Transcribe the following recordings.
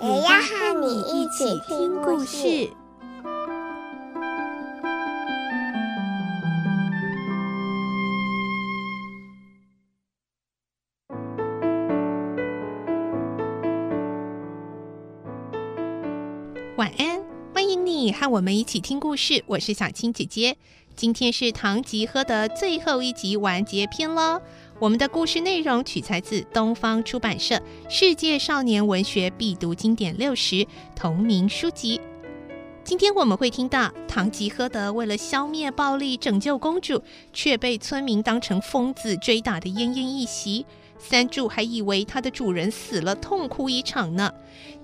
也要和你一起听故事。晚安，欢迎你和我们一起听故事。我是小青姐姐，今天是《唐吉诃德》最后一集完结篇喽。我们的故事内容取材自东方出版社《世界少年文学必读经典六十》同名书籍。今天我们会听到唐吉诃德为了消灭暴力、拯救公主，却被村民当成疯子追打的奄奄一息。三柱还以为他的主人死了，痛哭一场呢。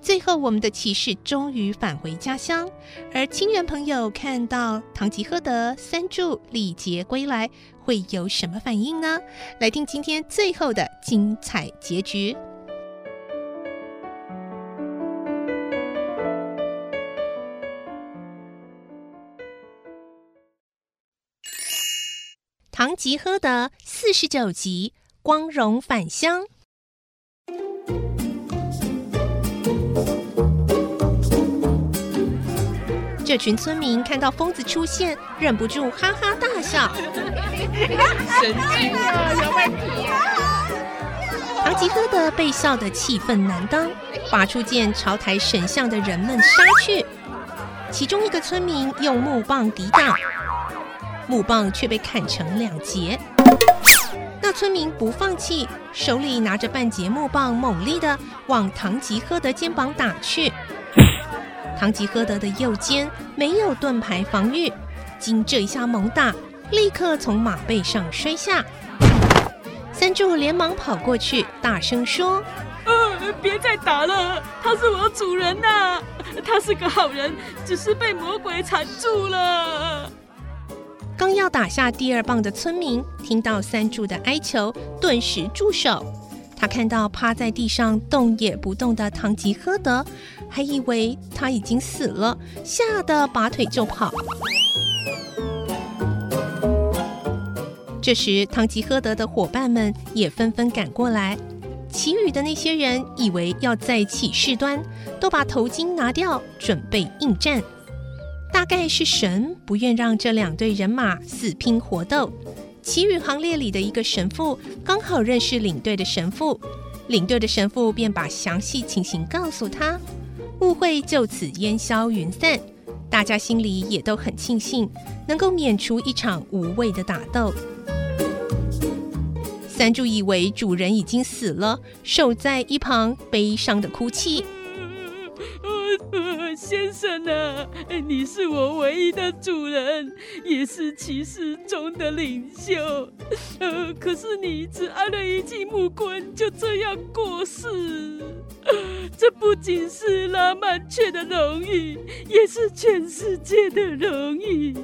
最后，我们的骑士终于返回家乡，而亲人朋友看到唐吉诃德、三柱历劫归来，会有什么反应呢？来听今天最后的精彩结局。唐吉诃德四十九集。光荣返乡，这群村民看到疯子出现，忍不住哈哈大笑。神经啊，有问题啊！唐吉诃德被笑得气愤难当，拔出剑朝抬神像的人们杀去。其中一个村民用木棒抵挡，木棒却被砍成两截。那村民不放弃，手里拿着半截木棒，猛力的往唐吉诃德肩膀打去。唐吉诃德的右肩没有盾牌防御，经这一下猛打，立刻从马背上摔下。三柱连忙跑过去，大声说：“呃，别再打了，他是我主人呐，他是个好人，只是被魔鬼缠住了。”刚要打下第二棒的村民听到三柱的哀求，顿时住手。他看到趴在地上动也不动的唐吉诃德，还以为他已经死了，吓得拔腿就跑。这时，唐吉诃德的伙伴们也纷纷赶过来，其余的那些人以为要再起事端，都把头巾拿掉，准备应战。大概是神不愿让这两队人马死拼活斗，其余行列里的一个神父刚好认识领队的神父，领队的神父便把详细情形告诉他，误会就此烟消云散，大家心里也都很庆幸能够免除一场无谓的打斗。三柱以为主人已经死了，守在一旁悲伤的哭泣。先生啊，你是我唯一的主人，也是骑士中的领袖。呃，可是你只挨了一记木棍，就这样过世，这不仅是拉曼却的荣誉，也是全世界的荣誉。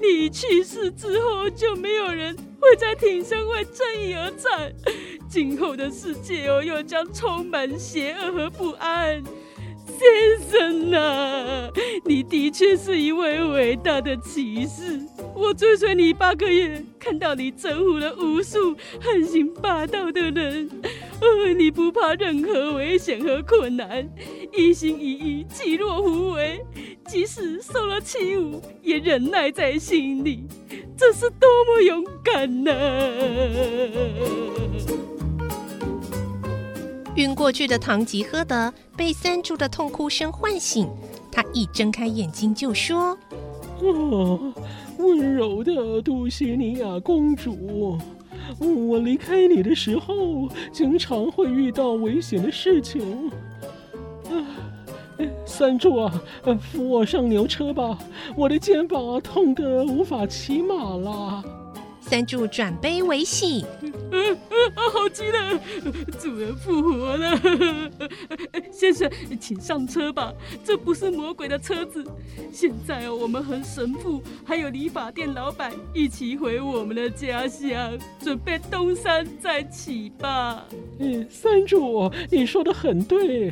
你去世之后，就没有人会再挺身为正义而战。今后的世界哦，又将充满邪恶和不安。先生呐、你的确是一位伟大的骑士。我追随你八个月，看到你征服了无数横行霸道的人。呃，你不怕任何危险和困难，一心一意，济弱扶危，即使受了欺侮，也忍耐在心里。这是多么勇敢呐、晕过去的唐吉诃德被三柱的痛哭声唤醒，他一睁开眼睛就说：“哦，温柔的杜西尼亚公主，我离开你的时候，经常会遇到危险的事情。三柱啊，扶我上牛车吧，我的肩膀痛得无法骑马了。”三柱转悲为喜。嗯嗯啊，好极了，主人复活了。先生，请上车吧，这不是魔鬼的车子。现在我们和神父还有理发店老板一起回我们的家乡，准备东山再起吧。嗯，三柱，你说的很对。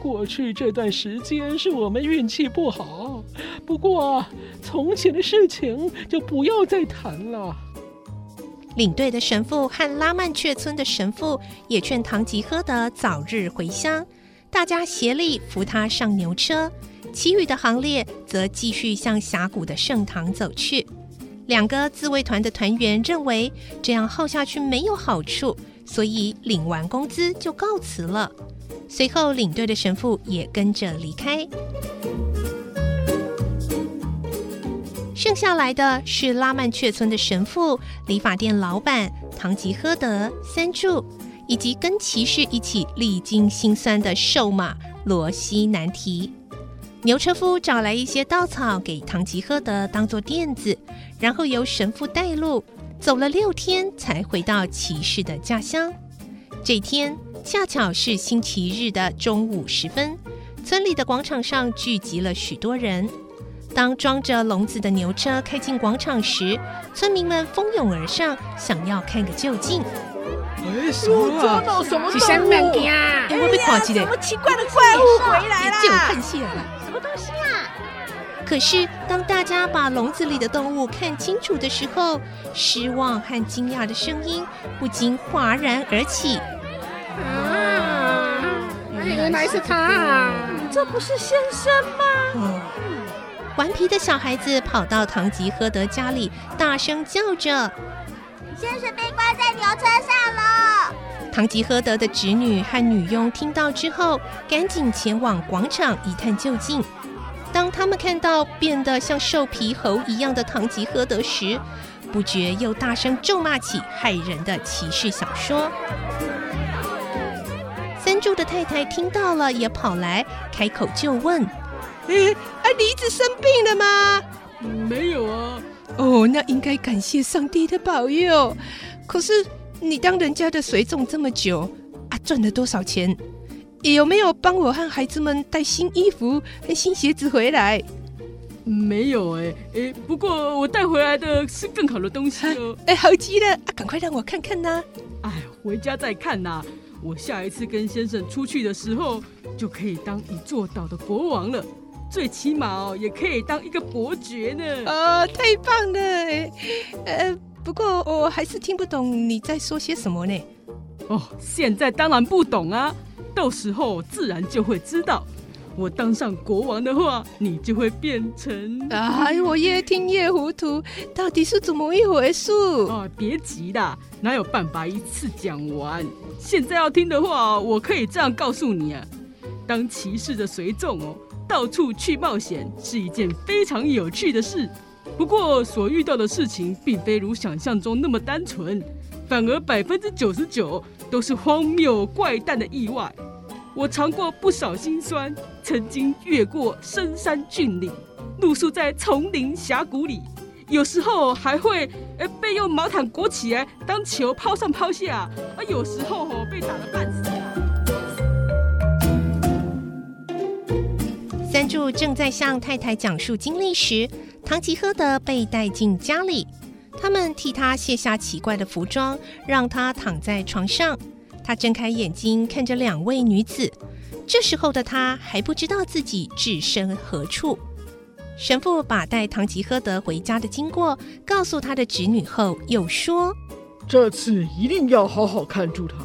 过去这段时间是我们运气不好，不过从前的事情就不要再谈了。领队的神父和拉曼雀村的神父也劝唐吉诃德早日回乡，大家协力扶他上牛车。其余的行列则继续向峡谷的圣堂走去。两个自卫团的团员认为这样耗下去没有好处，所以领完工资就告辞了。随后，领队的神父也跟着离开。剩下来的是拉曼却村的神父、理发店老板唐吉诃德、三柱，以及跟骑士一起历经辛酸的瘦马罗西南提。牛车夫找来一些稻草给唐吉诃德当做垫子，然后由神父带路，走了六天才回到骑士的家乡。这天恰巧是星期日的中午时分，村里的广场上聚集了许多人。当装着笼子的牛车开进广场时，村民们蜂拥而上，想要看个究竟。哎，什么啊？什么动物？哎，我被垮机了！什么奇怪的怪物回来了？就看戏了。什么东西啊？可是当大家把笼子里的动物看清楚的时候，失望和惊讶的声音不禁哗然而起。啊！原来是他！这不是先生吗？嗯顽皮的小孩子跑到唐吉诃德家里，大声叫着：“先生被关在牛车上了！”唐吉诃德的侄女和女佣听到之后，赶紧前往广场一探究竟。当他们看到变得像瘦皮猴一样的唐吉诃德时，不觉又大声咒骂起害人的骑士小说。三柱的太太听到了，也跑来开口就问。梨子生病了吗？没有啊。哦，那应该感谢上帝的保佑。可是你当人家的随从这么久啊，赚了多少钱？有没有帮我和孩子们带新衣服和新鞋子回来？没有哎哎，不过我带回来的是更好的东西哦。哎，好极了啊，赶快让我看看呐。哎，回家再看呐。我下一次跟先生出去的时候，就可以当一座岛的国王了。最起码哦，也可以当一个伯爵呢。啊，太棒了！呃，不过我还是听不懂你在说些什么呢。哦，现在当然不懂啊，到时候自然就会知道。我当上国王的话，你就会变成……哎，我越听越糊涂，到底是怎么一回事？啊，别急啦，哪有办法一次讲完？现在要听的话，我可以这样告诉你啊，当骑士的随从哦。到处去冒险是一件非常有趣的事，不过所遇到的事情并非如想象中那么单纯，反而百分之九十九都是荒谬怪诞的意外。我尝过不少辛酸，曾经越过深山峻岭，露宿在丛林峡谷里，有时候还会呃被用毛毯裹起来当球抛上抛下，而，有时候哦被打得半死。正在向太太讲述经历时，唐吉诃德被带进家里。他们替他卸下奇怪的服装，让他躺在床上。他睁开眼睛看着两位女子。这时候的他还不知道自己置身何处。神父把带唐吉诃德回家的经过告诉他的侄女后，又说：“这次一定要好好看住他，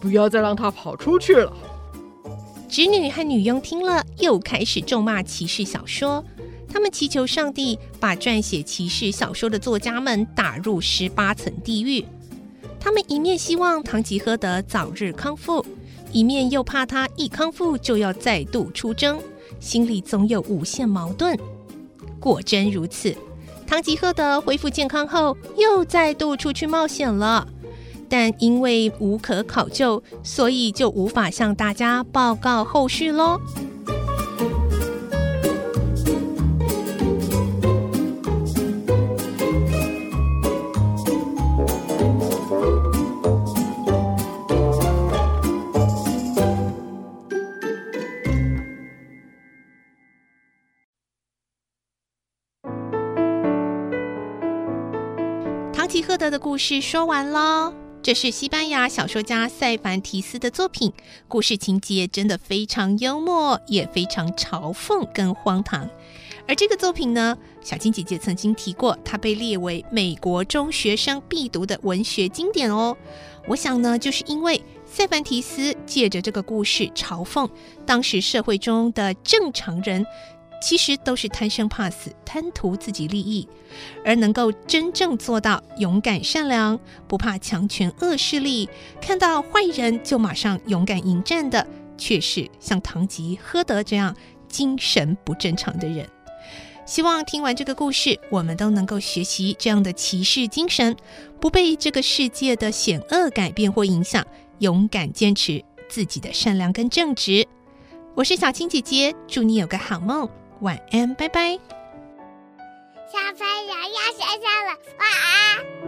不要再让他跑出去了。”侄女和女佣听了，又开始咒骂骑士小说。他们祈求上帝把撰写骑士小说的作家们打入十八层地狱。他们一面希望唐吉诃德早日康复，一面又怕他一康复就要再度出征，心里总有无限矛盾。果真如此，唐吉诃德恢复健康后，又再度出去冒险了。但因为无可考究所以就无法向大家报告后续喽唐吉诃德的故事说完喽这是西班牙小说家塞凡提斯的作品，故事情节真的非常幽默，也非常嘲讽跟荒唐。而这个作品呢，小青姐姐曾经提过，它被列为美国中学生必读的文学经典哦。我想呢，就是因为塞凡提斯借着这个故事嘲讽当时社会中的正常人。其实都是贪生怕死、贪图自己利益，而能够真正做到勇敢善良、不怕强权恶势力，看到坏人就马上勇敢迎战的，却是像堂吉诃德这样精神不正常的人。希望听完这个故事，我们都能够学习这样的骑士精神，不被这个世界的险恶改变或影响，勇敢坚持自己的善良跟正直。我是小青姐姐，祝你有个好梦。晚安，拜拜。小朋友要睡觉了，晚安。